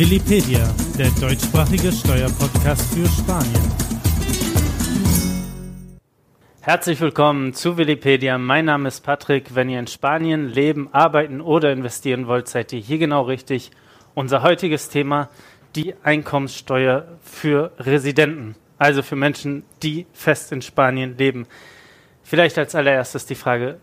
Willipedia, der deutschsprachige Steuerpodcast für Spanien. Herzlich willkommen zu Willipedia. Mein Name ist Patrick. Wenn ihr in Spanien leben, arbeiten oder investieren wollt, seid ihr hier genau richtig. Unser heutiges Thema, die Einkommenssteuer für Residenten, also für Menschen, die fest in Spanien leben. Vielleicht als allererstes die Frage,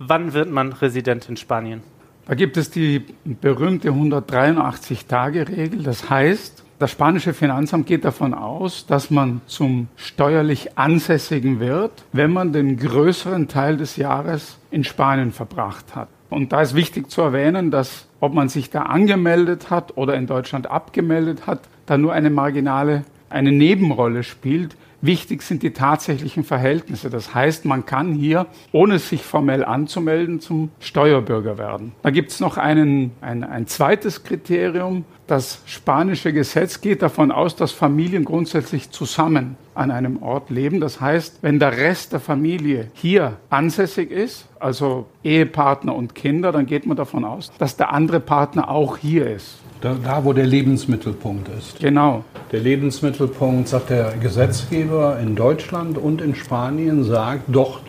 wann wird man Resident in Spanien? Da gibt es die berühmte 183-Tage-Regel. Das heißt, das spanische Finanzamt geht davon aus, dass man zum steuerlich Ansässigen wird, wenn man den größeren Teil des Jahres in Spanien verbracht hat. Und da ist wichtig zu erwähnen, dass ob man sich da angemeldet hat oder in Deutschland abgemeldet hat, da nur eine marginale, eine Nebenrolle spielt. Wichtig sind die tatsächlichen Verhältnisse. Das heißt, man kann hier, ohne sich formell anzumelden, zum Steuerbürger werden. Da gibt es noch einen, ein, ein zweites Kriterium. Das spanische Gesetz geht davon aus, dass Familien grundsätzlich zusammen an einem Ort leben. Das heißt, wenn der Rest der Familie hier ansässig ist, also Ehepartner und Kinder, dann geht man davon aus, dass der andere Partner auch hier ist. Da, da, wo der Lebensmittelpunkt ist. Genau. Der Lebensmittelpunkt, sagt der Gesetzgeber in Deutschland und in Spanien, sagt dort,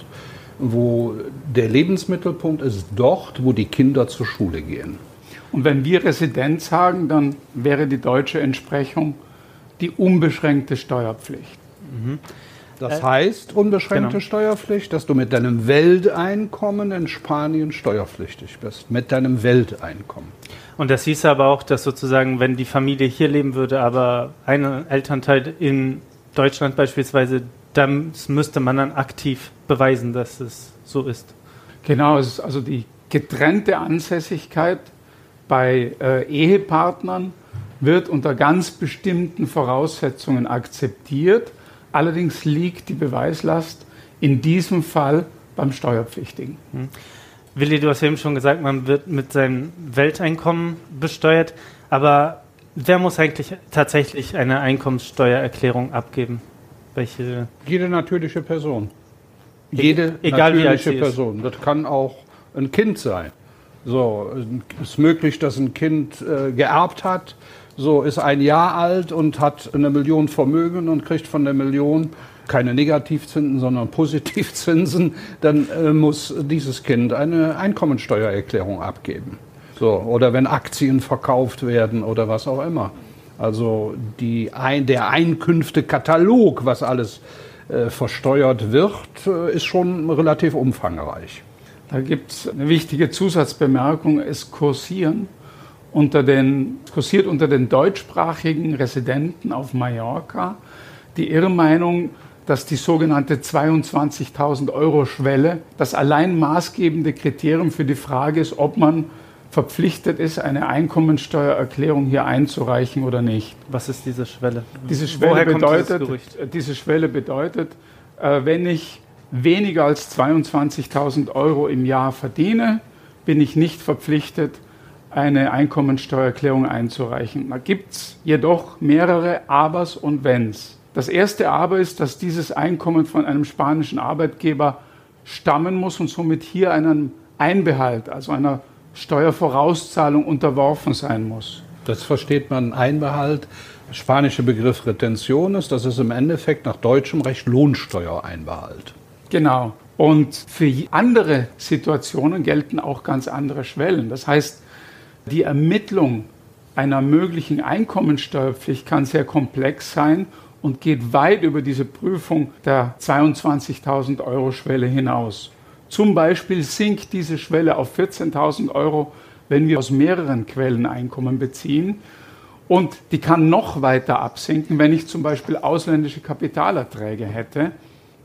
wo der Lebensmittelpunkt ist, dort, wo die Kinder zur Schule gehen. Und wenn wir Resident sagen, dann wäre die deutsche Entsprechung die unbeschränkte Steuerpflicht. Mhm. Das äh, heißt, unbeschränkte genau. Steuerpflicht, dass du mit deinem Welteinkommen in Spanien steuerpflichtig bist. Mit deinem Welteinkommen. Und das hieß aber auch, dass sozusagen, wenn die Familie hier leben würde, aber ein Elternteil in Deutschland beispielsweise, dann müsste man dann aktiv beweisen, dass es so ist. Genau, es ist also die getrennte Ansässigkeit bei äh, Ehepartnern wird unter ganz bestimmten Voraussetzungen akzeptiert. Allerdings liegt die Beweislast in diesem Fall beim Steuerpflichtigen. Hm. Willi, du hast eben schon gesagt, man wird mit seinem Welteinkommen besteuert, aber wer muss eigentlich tatsächlich eine Einkommenssteuererklärung abgeben? Welche? Jede natürliche Person. E- Jede Egal natürliche Person. Das kann auch ein Kind sein. So, es ist möglich, dass ein Kind äh, geerbt hat, so ist ein Jahr alt und hat eine Million Vermögen und kriegt von der Million keine Negativzinsen, sondern Positivzinsen, dann äh, muss dieses Kind eine Einkommensteuererklärung abgeben. So, oder wenn Aktien verkauft werden oder was auch immer. Also die, ein, der Einkünftekatalog, was alles äh, versteuert wird, äh, ist schon relativ umfangreich. Da gibt es eine wichtige Zusatzbemerkung, es kursieren unter den, kursiert unter den deutschsprachigen Residenten auf Mallorca die Irrmeinung, dass die sogenannte 22.000 Euro Schwelle das allein maßgebende Kriterium für die Frage ist, ob man verpflichtet ist, eine Einkommensteuererklärung hier einzureichen oder nicht. Was ist diese Schwelle? Diese Schwelle bedeutet, diese Schwelle bedeutet, äh, wenn ich weniger als 22.000 Euro im Jahr verdiene, bin ich nicht verpflichtet, eine Einkommensteuererklärung einzureichen. Da gibt es jedoch mehrere Abers und Wenns. Das erste aber ist, dass dieses Einkommen von einem spanischen Arbeitgeber stammen muss und somit hier einem Einbehalt, also einer Steuervorauszahlung unterworfen sein muss. Das versteht man Einbehalt. Der spanische Begriff Retentiones, das ist im Endeffekt nach deutschem Recht Lohnsteuereinbehalt. Genau. Und für andere Situationen gelten auch ganz andere Schwellen. Das heißt, die Ermittlung einer möglichen Einkommensteuerpflicht kann sehr komplex sein und geht weit über diese Prüfung der 22.000 Euro Schwelle hinaus. Zum Beispiel sinkt diese Schwelle auf 14.000 Euro, wenn wir aus mehreren Quellen Einkommen beziehen. Und die kann noch weiter absinken, wenn ich zum Beispiel ausländische Kapitalerträge hätte,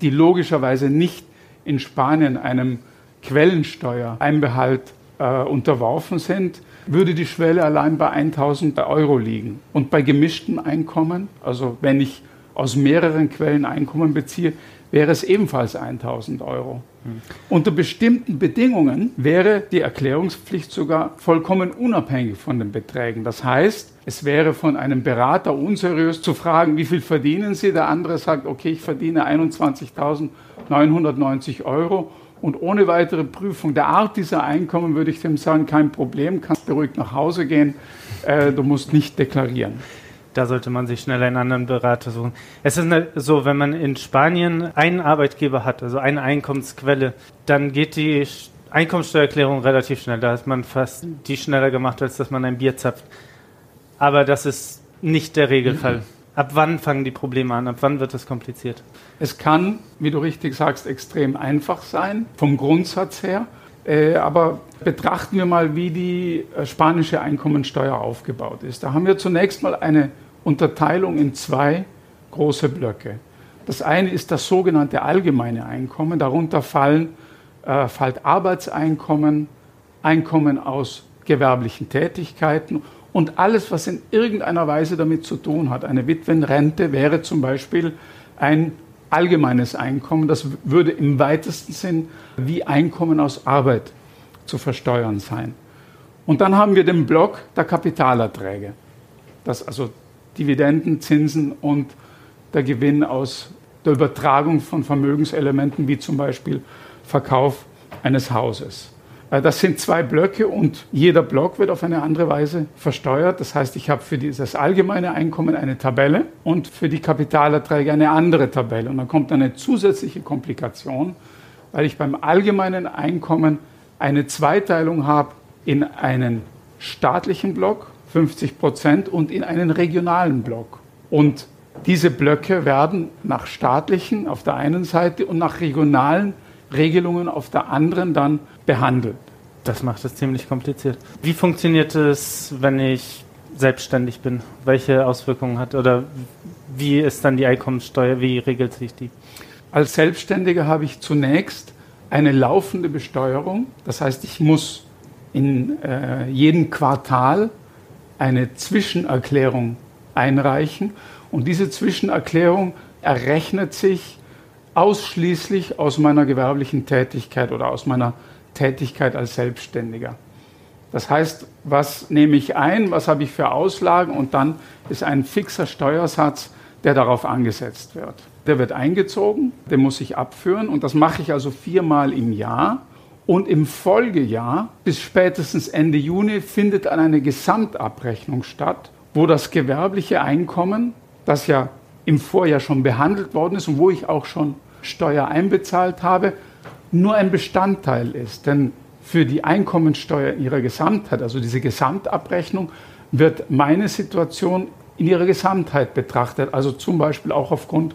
die logischerweise nicht in Spanien einem Quellensteuereinbehalt äh, unterworfen sind, würde die Schwelle allein bei 1000 Euro liegen. Und bei gemischtem Einkommen, also wenn ich aus mehreren Quellen Einkommen beziehe, wäre es ebenfalls 1000 Euro. Hm. Unter bestimmten Bedingungen wäre die Erklärungspflicht sogar vollkommen unabhängig von den Beträgen. Das heißt, es wäre von einem Berater unseriös zu fragen, wie viel verdienen Sie? Der andere sagt, okay, ich verdiene 21.990 Euro und ohne weitere Prüfung der Art dieser Einkommen würde ich dem sagen, kein Problem, kannst beruhigt nach Hause gehen. äh, du musst nicht deklarieren. Da sollte man sich schnell einen anderen Berater suchen. Es ist so, wenn man in Spanien einen Arbeitgeber hat, also eine Einkommensquelle, dann geht die Einkommenssteuererklärung relativ schnell. Da hat man fast die schneller gemacht, als dass man ein Bier zapft. Aber das ist nicht der Regelfall. Ab wann fangen die Probleme an? Ab wann wird es kompliziert? Es kann, wie du richtig sagst, extrem einfach sein, vom Grundsatz her. Äh, aber betrachten wir mal, wie die äh, spanische Einkommensteuer aufgebaut ist. Da haben wir zunächst mal eine Unterteilung in zwei große Blöcke. Das eine ist das sogenannte allgemeine Einkommen. Darunter fallen äh, fällt Arbeitseinkommen, Einkommen aus gewerblichen Tätigkeiten und alles, was in irgendeiner Weise damit zu tun hat. Eine Witwenrente wäre zum Beispiel ein allgemeines Einkommen. Das würde im weitesten Sinn wie Einkommen aus Arbeit zu versteuern sein. Und dann haben wir den Block der Kapitalerträge. Das also Dividenden, Zinsen und der Gewinn aus der Übertragung von Vermögenselementen wie zum Beispiel Verkauf eines Hauses. Äh, das sind zwei Blöcke und jeder Block wird auf eine andere Weise versteuert. Das heißt, ich habe für dieses allgemeine Einkommen eine Tabelle und für die Kapitalerträge eine andere Tabelle. Und dann kommt eine zusätzliche Komplikation, weil ich beim allgemeinen Einkommen eine Zweiteilung habe in einen staatlichen Block 50 Prozent und in einen regionalen Block. Und diese Blöcke werden nach staatlichen auf der einen Seite und nach regionalen Regelungen auf der anderen dann behandelt. Das macht es ziemlich kompliziert. Wie funktioniert es, wenn ich selbstständig bin? Welche Auswirkungen hat oder wie ist dann die Einkommenssteuer? Wie regelt sich die? Als Selbstständiger habe ich zunächst eine laufende Besteuerung. Das heißt, ich muss in äh, jedem Quartal eine Zwischenerklärung einreichen. Und diese Zwischenerklärung errechnet sich ausschließlich aus meiner gewerblichen Tätigkeit oder aus meiner Tätigkeit als Selbstständiger. Das heißt, was nehme ich ein, was habe ich für Auslagen und dann ist ein fixer Steuersatz, der darauf angesetzt wird. Der wird eingezogen, den muss ich abführen und das mache ich also viermal im Jahr. Und im Folgejahr bis spätestens Ende Juni findet dann eine Gesamtabrechnung statt, wo das gewerbliche Einkommen, das ja im Vorjahr schon behandelt worden ist und wo ich auch schon Steuer einbezahlt habe, nur ein Bestandteil ist. Denn für die Einkommensteuer in ihrer Gesamtheit, also diese Gesamtabrechnung, wird meine Situation in ihrer Gesamtheit betrachtet. Also zum Beispiel auch aufgrund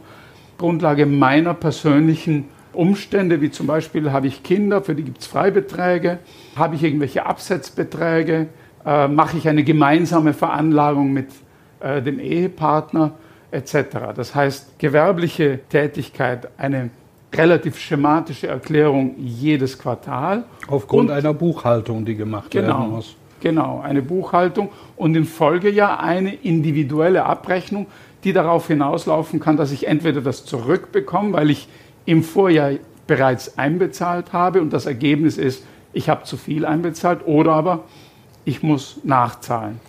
Grundlage meiner persönlichen Umstände, wie zum Beispiel habe ich Kinder, für die gibt es Freibeträge, habe ich irgendwelche Absetzbeträge, äh, mache ich eine gemeinsame Veranlagung mit äh, dem Ehepartner etc. Das heißt, gewerbliche Tätigkeit, eine relativ schematische Erklärung jedes Quartal. Aufgrund und, einer Buchhaltung, die gemacht genau, werden muss. Genau, eine Buchhaltung und im Folgejahr eine individuelle Abrechnung, die darauf hinauslaufen kann, dass ich entweder das zurückbekomme, weil ich im Vorjahr bereits einbezahlt habe und das Ergebnis ist, ich habe zu viel einbezahlt oder aber ich muss nachzahlen.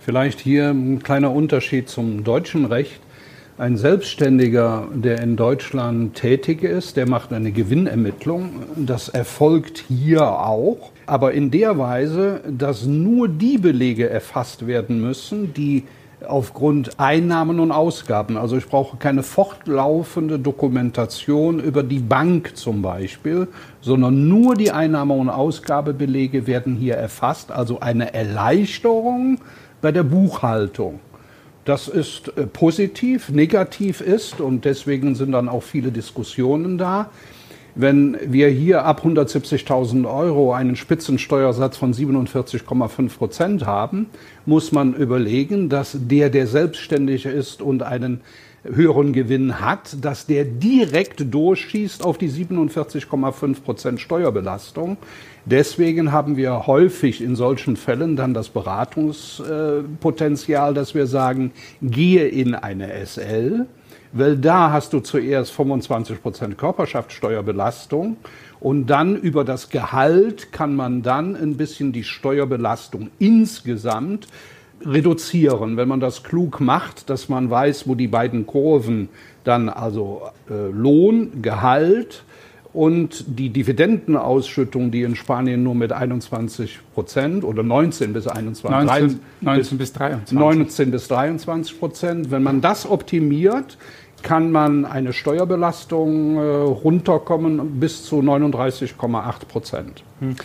Vielleicht hier ein kleiner Unterschied zum deutschen Recht. Ein Selbstständiger, der in Deutschland tätig ist, der macht eine Gewinnermittlung. Das erfolgt hier auch, aber in der Weise, dass nur die Belege erfasst werden müssen, die aufgrund Einnahmen und Ausgaben. Also ich brauche keine fortlaufende Dokumentation über die Bank zum Beispiel, sondern nur die Einnahme- und Ausgabebelege werden hier erfasst. Also eine Erleichterung bei der Buchhaltung. Das ist äh, positiv, negativ ist und deswegen sind dann auch viele Diskussionen da. Wenn wir hier ab 170.000 Euro einen Spitzensteuersatz von 47,5 Prozent haben, muss man überlegen, dass der, der selbstständig ist und einen höheren Gewinn hat, dass der direkt durchschießt auf die 47,5 Prozent Steuerbelastung. Deswegen haben wir häufig in solchen Fällen dann das Beratungspotenzial, dass wir sagen, gehe in eine SL, weil da hast du zuerst 25 Prozent Körperschaftssteuerbelastung und dann über das Gehalt kann man dann ein bisschen die Steuerbelastung insgesamt reduzieren, wenn man das klug macht, dass man weiß, wo die beiden Kurven dann also äh, Lohn, Gehalt und die Dividendenausschüttung, die in Spanien nur mit 21 Prozent oder 19 bis 21, 19, 19 bis 23. 19 bis 23 Prozent, wenn man das optimiert, kann man eine Steuerbelastung äh, runterkommen bis zu 39,8 Prozent. Hm.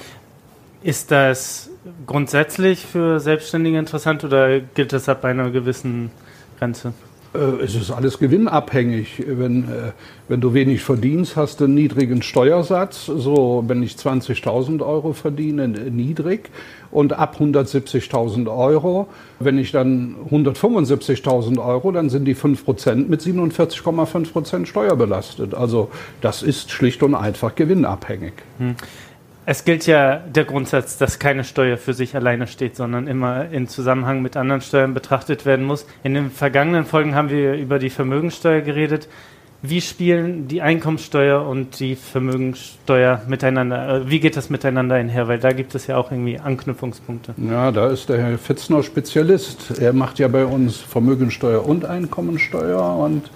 Ist das grundsätzlich für Selbstständige interessant oder gilt das ab einer gewissen Grenze? Äh, es ist alles gewinnabhängig. Wenn, äh, wenn du wenig verdienst, hast du einen niedrigen Steuersatz. So, wenn ich 20.000 Euro verdiene, niedrig. Und ab 170.000 Euro, wenn ich dann 175.000 Euro, dann sind die 5% mit 47,5% Steuer belastet. Also das ist schlicht und einfach gewinnabhängig. Hm. Es gilt ja der Grundsatz, dass keine Steuer für sich alleine steht, sondern immer in Zusammenhang mit anderen Steuern betrachtet werden muss. In den vergangenen Folgen haben wir über die Vermögensteuer geredet. Wie spielen die Einkommensteuer und die Vermögensteuer miteinander? Äh, wie geht das miteinander einher? Weil da gibt es ja auch irgendwie Anknüpfungspunkte. Ja, da ist der Herr Fitzner Spezialist. Er macht ja bei uns Vermögensteuer und Einkommensteuer und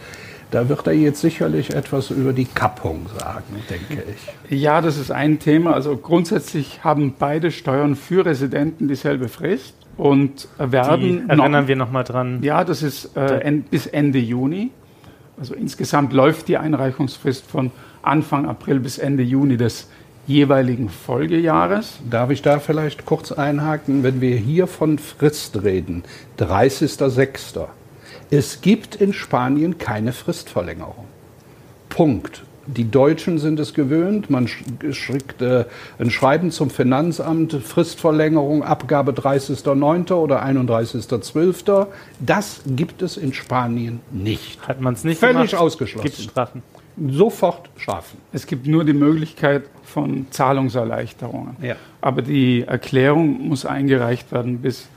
da wird er jetzt sicherlich etwas über die Kappung sagen, denke ich. Ja, das ist ein Thema. Also grundsätzlich haben beide Steuern für Residenten dieselbe Frist und werden. Die erinnern noch, wir nochmal dran. Ja, das ist äh, end, bis Ende Juni. Also insgesamt läuft die Einreichungsfrist von Anfang April bis Ende Juni des jeweiligen Folgejahres. Darf ich da vielleicht kurz einhaken? Wenn wir hier von Frist reden, 30.06. Es gibt in Spanien keine Fristverlängerung. Punkt. Die Deutschen sind es gewöhnt. Man schickt äh, ein Schreiben zum Finanzamt, Fristverlängerung, Abgabe 30.09. oder 31.12. Das gibt es in Spanien nicht. Hat man es nicht Völlig gemacht, ausgeschlossen. Gibt Strafen. Sofort Strafen. Es gibt nur die Möglichkeit von Zahlungserleichterungen. Ja. Aber die Erklärung muss eingereicht werden bis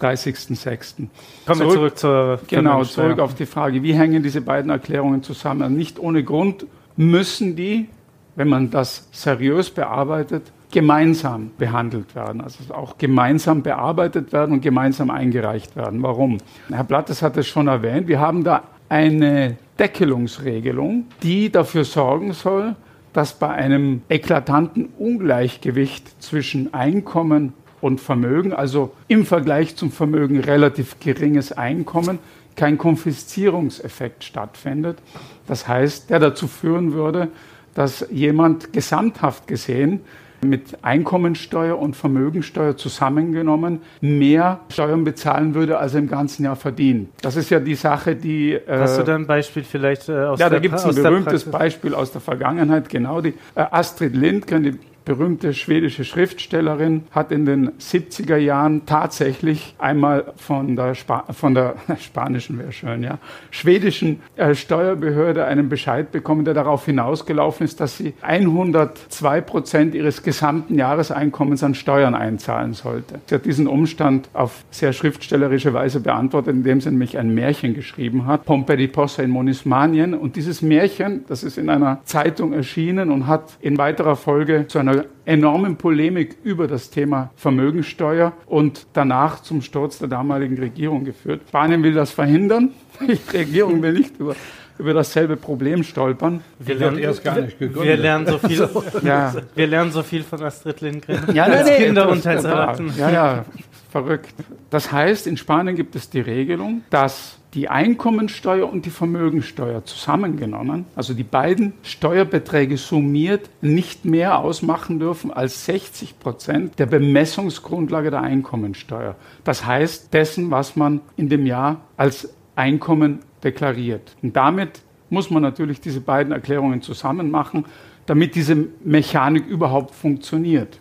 30.06. Kommen wir zurück zur Genau, zurück auf die Frage, wie hängen diese beiden Erklärungen zusammen? Nicht ohne Grund müssen die, wenn man das seriös bearbeitet, gemeinsam behandelt werden, also auch gemeinsam bearbeitet werden und gemeinsam eingereicht werden. Warum? Herr Blattes hat es schon erwähnt, wir haben da eine Deckelungsregelung, die dafür sorgen soll, dass bei einem eklatanten Ungleichgewicht zwischen Einkommen und Vermögen, also im Vergleich zum Vermögen relativ geringes Einkommen, kein Konfiszierungseffekt stattfindet. Das heißt, der dazu führen würde, dass jemand gesamthaft gesehen mit Einkommensteuer und Vermögensteuer zusammengenommen mehr Steuern bezahlen würde, als er im ganzen Jahr verdient. Das ist ja die Sache, die. Äh, Hast du da ein Beispiel vielleicht äh, aus ja, der Ja, da gibt es ein berühmtes Beispiel aus der Vergangenheit, genau. Die äh, Astrid Lindgren, die berühmte schwedische Schriftstellerin, hat in den 70er Jahren tatsächlich einmal von der, Spa von der spanischen, wäre schön, ja, schwedischen äh, Steuerbehörde einen Bescheid bekommen, der darauf hinausgelaufen ist, dass sie 102 Prozent ihres gesamten Jahreseinkommens an Steuern einzahlen sollte. Sie hat diesen Umstand auf sehr schriftstellerische Weise beantwortet, indem sie nämlich ein Märchen geschrieben hat, Pompe di Possa in Monismanien. Und dieses Märchen, das ist in einer Zeitung erschienen und hat in weiterer Folge zu einer enormen Polemik über das Thema Vermögensteuer und danach zum Sturz der damaligen Regierung geführt. Spanien will das verhindern. Die Regierung will nicht über über dasselbe Problem stolpern. Wir lernen, erst gar nicht gegründet. Wir lernen so viel, ja. wir lernen so viel von Astrid Lindgren. Ja, als nee, Kinder und als Erwachsene. Ja, ja, verrückt. Das heißt, in Spanien gibt es die Regelung, dass die Einkommensteuer und die Vermögensteuer zusammengenommen, also die beiden Steuerbeträge summiert, nicht mehr ausmachen dürfen als 60 Prozent der Bemessungsgrundlage der Einkommensteuer. Das heißt dessen, was man in dem Jahr als Einkommen deklariert. Und damit muss man natürlich diese beiden Erklärungen zusammen machen, damit diese Mechanik überhaupt funktioniert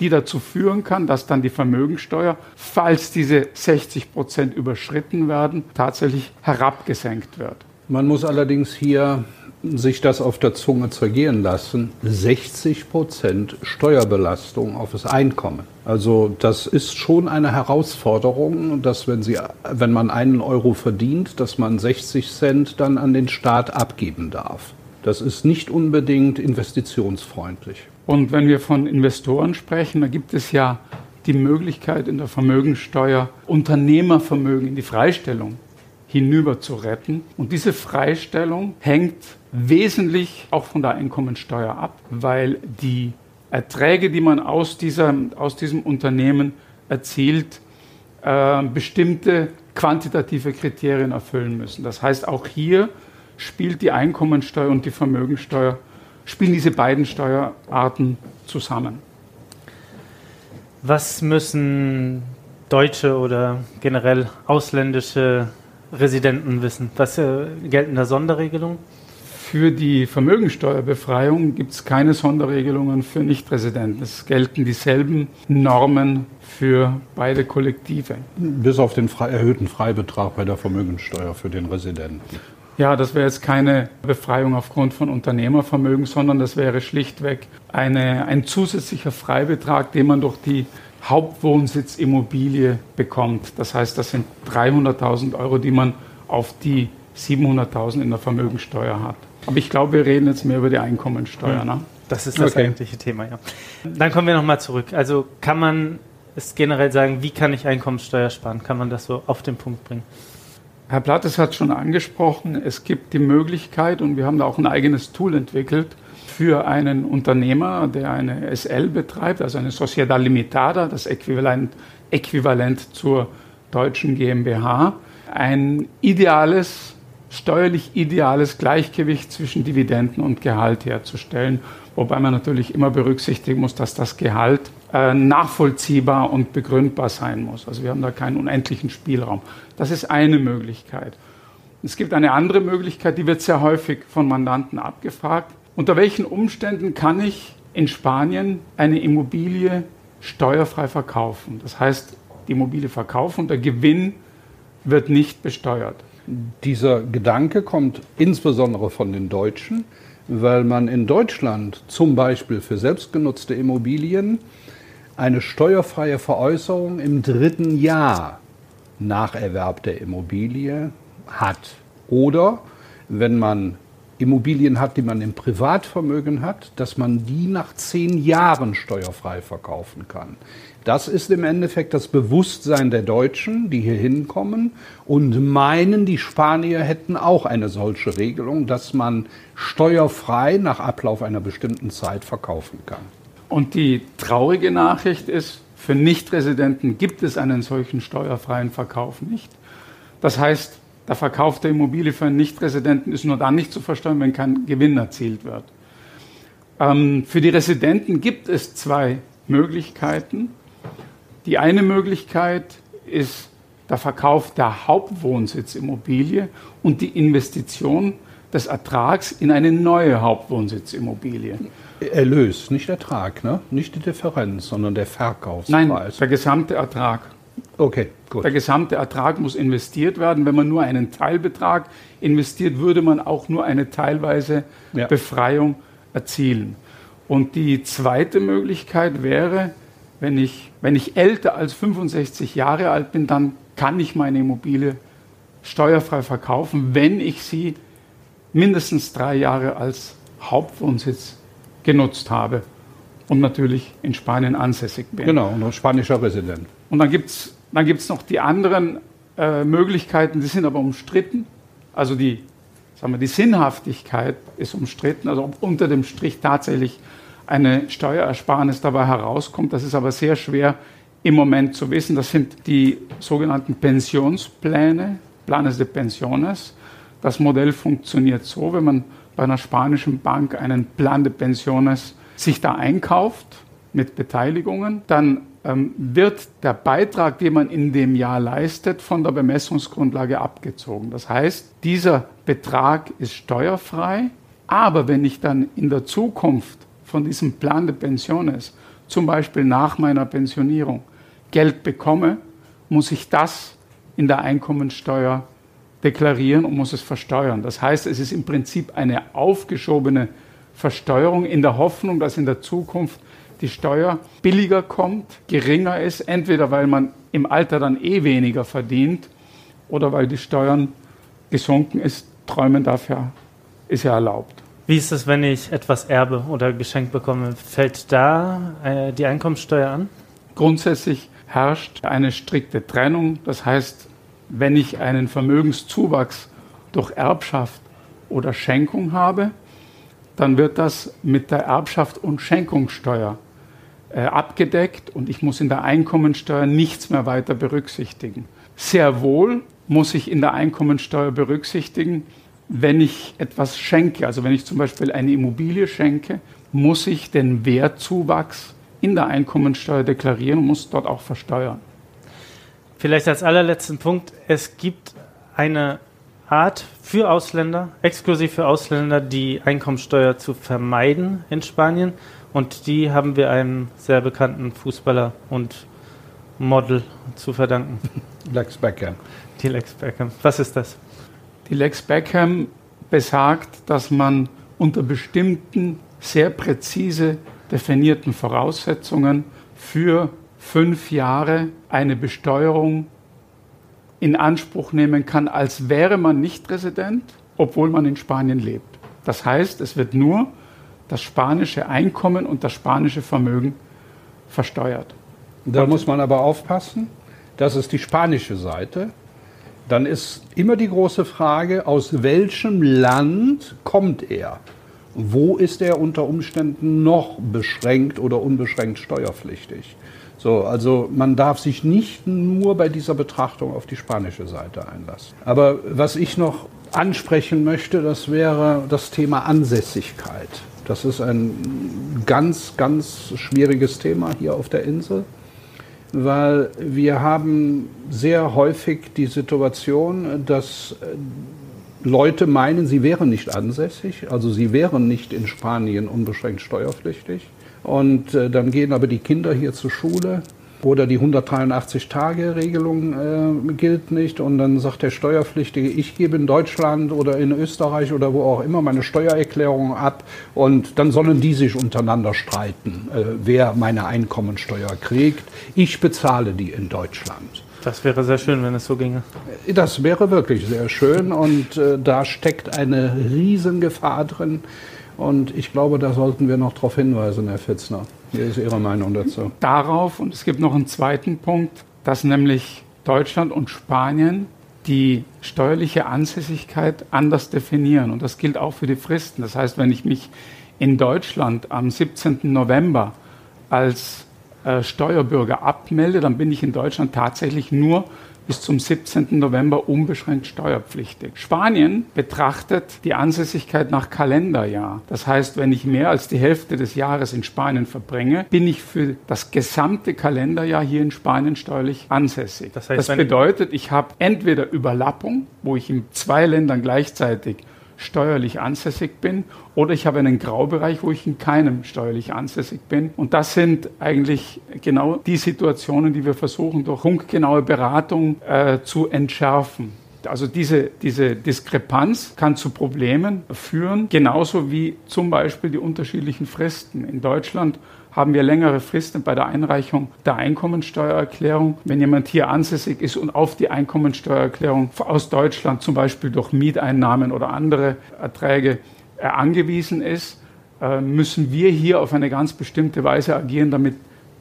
die dazu führen kann, dass dann die Vermögensteuer, falls diese 60 Prozent überschritten werden, tatsächlich herabgesenkt wird. Man muss allerdings hier sich das auf der Zunge zergehen lassen, 60 Prozent Steuerbelastung auf das Einkommen. Also das ist schon eine Herausforderung, dass wenn, Sie, wenn man einen Euro verdient, dass man 60 Cent dann an den Staat abgeben darf. Das ist nicht unbedingt investitionsfreundlich. Und wenn wir von Investoren sprechen, da gibt es ja die Möglichkeit in der Vermögensteuer, Unternehmervermögen in die Freistellung hinüber zu retten. Und diese Freistellung hängt wesentlich auch von der Einkommensteuer ab, weil die Erträge, die man aus, dieser, aus diesem Unternehmen erzielt, äh, bestimmte quantitative Kriterien erfüllen müssen. Das heißt, auch hier spielt die Einkommensteuer und die Vermögensteuer, spielen diese beiden Steuerarten zusammen. Was müssen deutsche oder generell ausländische Residenten wissen? Was äh, gelten da Sonderregelungen? Für die Vermögensteuerbefreiung gibt es keine Sonderregelungen für Nichtresidenten. Es gelten dieselben Normen für beide Kollektive. Bis auf den frei, erhöhten Freibetrag bei der Vermögensteuer für den Residenten. Ja, das wäre jetzt keine Befreiung aufgrund von Unternehmervermögen, sondern das wäre schlichtweg eine, ein zusätzlicher Freibetrag, den man durch die Hauptwohnsitzimmobilie bekommt. Das heißt, das sind 300.000 Euro, die man auf die 700.000 in der Vermögensteuer hat. Aber ich glaube, wir reden jetzt mehr über die Einkommensteuer. Ne? Das ist das okay. eigentliche Thema, ja. Dann kommen wir nochmal zurück. Also kann man es generell sagen, wie kann ich Einkommensteuer sparen? Kann man das so auf den Punkt bringen? Herr Plattes hat schon angesprochen, es gibt die Möglichkeit, und wir haben da auch ein eigenes Tool entwickelt, für einen Unternehmer, der eine SL betreibt, also eine Sociedad Limitada, das Äquivalent, Äquivalent zur deutschen GmbH, ein ideales steuerlich ideales Gleichgewicht zwischen Dividenden und Gehalt herzustellen, wobei man natürlich immer berücksichtigen muss, dass das Gehalt äh, nachvollziehbar und begründbar sein muss. Also wir haben da keinen unendlichen Spielraum. Das ist eine Möglichkeit. Es gibt eine andere Möglichkeit, die wird sehr häufig von Mandanten abgefragt. Unter welchen Umständen kann ich in Spanien eine Immobilie steuerfrei verkaufen? Das heißt, die Immobilie verkaufen und der Gewinn wird nicht besteuert. Dieser Gedanke kommt insbesondere von den Deutschen, weil man in Deutschland zum Beispiel für selbstgenutzte Immobilien eine steuerfreie Veräußerung im dritten Jahr nach Erwerb der Immobilie hat. Oder wenn man Immobilien hat, die man im Privatvermögen hat, dass man die nach zehn Jahren steuerfrei verkaufen kann. Das ist im Endeffekt das Bewusstsein der Deutschen, die hier hinkommen und meinen, die Spanier hätten auch eine solche Regelung, dass man steuerfrei nach Ablauf einer bestimmten Zeit verkaufen kann. Und die traurige Nachricht ist, für Nichtresidenten gibt es einen solchen steuerfreien Verkauf nicht. Das heißt, der Verkauf der Immobilie für einen Nichtresidenten ist nur dann nicht zu versteuern, wenn kein Gewinn erzielt wird. Ähm, für die Residenten gibt es zwei Möglichkeiten. Die eine Möglichkeit ist der Verkauf der Hauptwohnsitz-Immobilie und die Investition des Ertrags in eine neue Hauptwohnsitz-Immobilie. Erlös, nicht Ertrag, ne? nicht die Differenz, sondern der Verkaufspreis. Nein, der gesamte Ertrag. Okay, gut. Der gesamte Ertrag muss investiert werden. Wenn man nur einen Teilbetrag investiert, würde man auch nur eine teilweise ja. Befreiung erzielen. Und die zweite Möglichkeit wäre, wenn ich, wenn ich älter als 65 Jahre alt bin, dann kann ich meine Immobilie steuerfrei verkaufen, wenn ich sie mindestens drei Jahre als Hauptwohnsitz genutzt habe und natürlich in Spanien ansässig bin. Genau, ein spanischer Resident. Und dann gibt es dann gibt's noch die anderen äh, Möglichkeiten, die sind aber umstritten. Also die, sagen wir, die Sinnhaftigkeit ist umstritten, also ob unter dem Strich tatsächlich eine Steuerersparnis dabei herauskommt. Das ist aber sehr schwer im Moment zu wissen. Das sind die sogenannten Pensionspläne, Planes de Pensiones. Das Modell funktioniert so, wenn man bei einer spanischen Bank einen Plan de Pensiones sich da einkauft mit Beteiligungen, dann ähm, wird der Beitrag, den man in dem Jahr leistet, von der Bemessungsgrundlage abgezogen. Das heißt, dieser Betrag ist steuerfrei, aber wenn ich dann in der Zukunft von diesem Plan de Pensiones, zum Beispiel nach meiner Pensionierung, Geld bekomme, muss ich das in der Einkommensteuer deklarieren und muss es versteuern. Das heißt, es ist im Prinzip eine aufgeschobene Versteuerung in der Hoffnung, dass in der Zukunft die Steuer billiger kommt, geringer ist, entweder weil man im Alter dann eh weniger verdient oder weil die Steuern gesunken ist. Träumen dafür ist ja erlaubt. Wie ist es, wenn ich etwas erbe oder geschenkt bekomme? Fällt da äh, die Einkommensteuer an? Grundsätzlich herrscht eine strikte Trennung. Das heißt, wenn ich einen Vermögenszuwachs durch Erbschaft oder Schenkung habe, dann wird das mit der Erbschaft und Schenkungssteuer äh, abgedeckt und ich muss in der Einkommensteuer nichts mehr weiter berücksichtigen. Sehr wohl muss ich in der Einkommensteuer berücksichtigen, wenn ich etwas schenke, also wenn ich zum Beispiel eine Immobilie schenke, muss ich den Wertzuwachs in der Einkommensteuer deklarieren und muss dort auch versteuern. Vielleicht als allerletzten Punkt, es gibt eine Art für Ausländer, exklusiv für Ausländer, die Einkommensteuer zu vermeiden in Spanien. Und die haben wir einem sehr bekannten Fußballer und Model zu verdanken. Lex Beckham. Die Lex Beckham. Was ist das? Die Lex Beckham besagt, dass man unter bestimmten, sehr präzise definierten Voraussetzungen für fünf Jahre eine Besteuerung in Anspruch nehmen kann, als wäre man nicht Resident, obwohl man in Spanien lebt. Das heißt, es wird nur das spanische Einkommen und das spanische Vermögen versteuert. Da muss man aber aufpassen, das ist die spanische Seite. Dann ist immer die große Frage, aus welchem Land kommt er? Wo ist er unter Umständen noch beschränkt oder unbeschränkt steuerpflichtig? So, also man darf sich nicht nur bei dieser Betrachtung auf die spanische Seite einlassen. Aber was ich noch ansprechen möchte, das wäre das Thema Ansässigkeit. Das ist ein ganz, ganz schwieriges Thema hier auf der Insel, weil wir haben sehr häufig die Situation, dass Leute meinen, sie wären nicht ansässig, also sie wären nicht in Spanien unbeschränkt steuerpflichtig. Und äh, dann gehen aber die Kinder hier zur Schule oder die 183-Tage-Regelung äh, gilt nicht. Und dann sagt der Steuerpflichtige, ich gebe in Deutschland oder in Österreich oder wo auch immer meine Steuererklärung ab. Und dann sollen die sich untereinander streiten, äh, wer meine Einkommensteuer kriegt. Ich bezahle die in Deutschland. Das wäre sehr schön, wenn es so ginge. Das wäre wirklich sehr schön. Und äh, da steckt eine Riesengefahr drin. Und ich glaube, da sollten wir noch darauf hinweisen, Herr Fitzner. Wie ist Ihre Meinung dazu? Darauf, und es gibt noch einen zweiten Punkt, dass nämlich Deutschland und Spanien die steuerliche Ansässigkeit anders definieren. Und das gilt auch für die Fristen. Das heißt, wenn ich mich in Deutschland am 17. November als äh, Steuerbürger abmelde, dann bin ich in Deutschland tatsächlich nur bis zum 17. November unbeschränkt steuerpflichtig. Spanien betrachtet die Ansässigkeit nach Kalenderjahr. Das heißt, wenn ich mehr als die Hälfte des Jahres in Spanien verbringe, bin ich für das gesamte Kalenderjahr hier in Spanien steuerlich ansässig. Das, heißt, das bedeutet, ich habe entweder Überlappung, wo ich in zwei Ländern gleichzeitig steuerlich ansässig bin oder ich habe einen Graubereich, wo ich in keinem steuerlich ansässig bin. Und das sind eigentlich genau die Situationen, die wir versuchen durch punktgenaue Beratung äh, zu entschärfen. Also diese, diese Diskrepanz kann zu Problemen führen, genauso wie zum Beispiel die unterschiedlichen Fristen. In Deutschland haben wir längere Fristen bei der Einreichung der Einkommensteuererklärung. Wenn jemand hier ansässig ist und auf die Einkommensteuererklärung aus Deutschland zum Beispiel durch Mieteinnahmen oder andere Erträge äh, angewiesen ist, äh, müssen wir hier auf eine ganz bestimmte Weise agieren, damit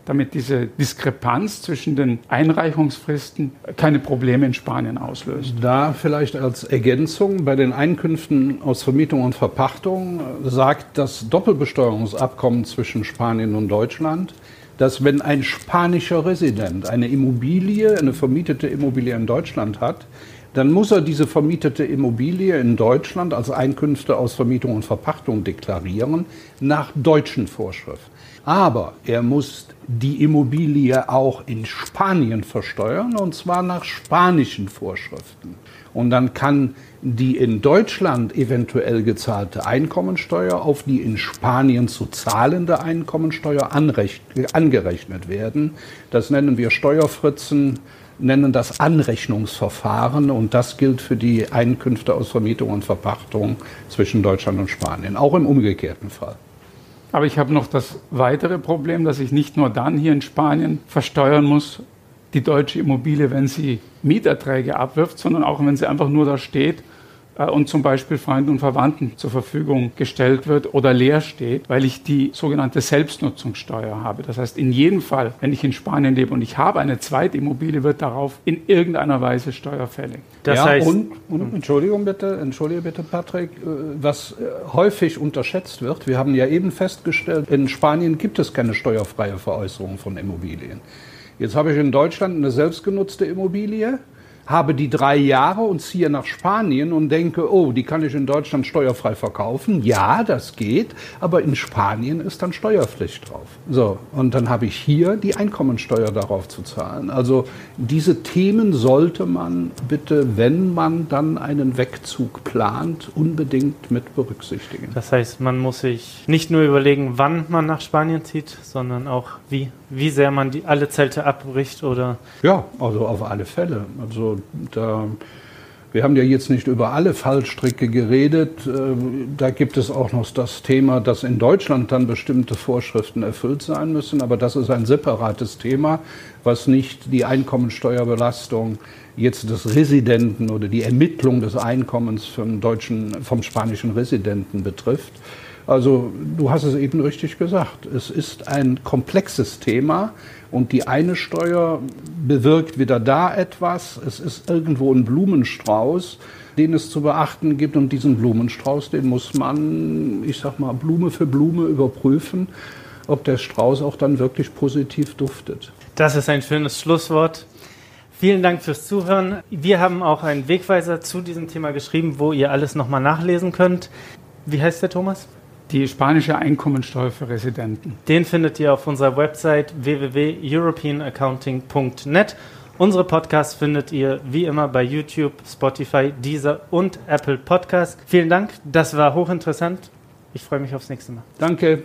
damit diese Diskrepanz zwischen den Einreichungsfristen keine Probleme in Spanien auslöst. Da vielleicht als Ergänzung bei den Einkünften aus Vermietung und Verpachtung sagt das Doppelbesteuerungsabkommen zwischen Spanien und Deutschland, dass wenn ein spanischer Resident eine Immobilie, eine vermietete Immobilie in Deutschland hat, dann muss er diese vermietete Immobilie in Deutschland als Einkünfte aus Vermietung und Verpachtung deklarieren nach deutschen Vorschriften. Aber er muss die Immobilie auch in Spanien versteuern und zwar nach spanischen Vorschriften. Und dann kann die in Deutschland eventuell gezahlte Einkommensteuer auf die in Spanien zu zahlende Einkommensteuer angerechnet werden. Das nennen wir Steuerfritzen, nennen das Anrechnungsverfahren und das gilt für die Einkünfte aus Vermietung und Verpachtung zwischen Deutschland und Spanien, auch im umgekehrten Fall. Aber ich habe noch das weitere Problem, dass ich nicht nur dann hier in Spanien versteuern muss, die deutsche Immobilie, wenn sie Mieterträge abwirft, sondern auch wenn sie einfach nur da steht, und zum Beispiel Freunden und Verwandten zur Verfügung gestellt wird oder leer steht, weil ich die sogenannte Selbstnutzungssteuer habe. Das heißt, in jedem Fall, wenn ich in Spanien lebe und ich habe eine zweite Immobilie, wird darauf in irgendeiner Weise steuerfällig. Das ja, heißt, und, und, Entschuldigung bitte, entschuldige bitte, Patrick, äh, was äh, häufig unterschätzt wird, wir haben ja eben festgestellt, in Spanien gibt es keine steuerfreie Veräußerung von Immobilien. Jetzt habe ich in Deutschland eine selbstgenutzte Immobilie habe die drei Jahre und ziehe nach Spanien und denke, oh, die kann ich in Deutschland steuerfrei verkaufen. Ja, das geht, aber in Spanien ist dann Steuerpflicht drauf. So, und dann habe ich hier die Einkommensteuer darauf zu zahlen. Also diese Themen sollte man bitte, wenn man dann einen Wegzug plant, unbedingt mit berücksichtigen. Das heißt, man muss sich nicht nur überlegen, wann man nach Spanien zieht, sondern auch wie, wie sehr man die, alle Zelte abbricht oder. Ja, also auf alle Fälle. Also da, wir haben ja jetzt nicht über alle Fallstricke geredet. Äh, da gibt es auch noch das Thema, dass in Deutschland dann bestimmte Vorschriften erfüllt sein müssen. Aber das ist ein separates Thema, was nicht die Einkommensteuerbelastung jetzt des Residenten oder die Ermittlung des Einkommens vom deutschen, vom spanischen Residenten betrifft. Also du hast es eben richtig gesagt. Es ist ein komplexes Thema und die eine Steuer bewirkt wieder da etwas. Es ist irgendwo ein Blumenstrauß, den es zu beachten gibt. Und diesen Blumenstrauß, den muss man, ich sag mal, Blume für Blume überprüfen, ob der Strauß auch dann wirklich positiv duftet. Das ist ein schönes Schlusswort. Vielen Dank fürs Zuhören. Wir haben auch einen Wegweiser zu diesem Thema geschrieben, wo ihr alles nochmal nachlesen könnt. Wie heißt der Thomas? Die spanische Einkommensteuer für Residenten. Den findet ihr auf unserer Website www.europeanaccounting.net. Unsere Podcasts findet ihr wie immer bei YouTube, Spotify, Deezer und Apple Podcasts. Vielen Dank, das war hochinteressant. Ich freue mich aufs nächste Mal. Danke.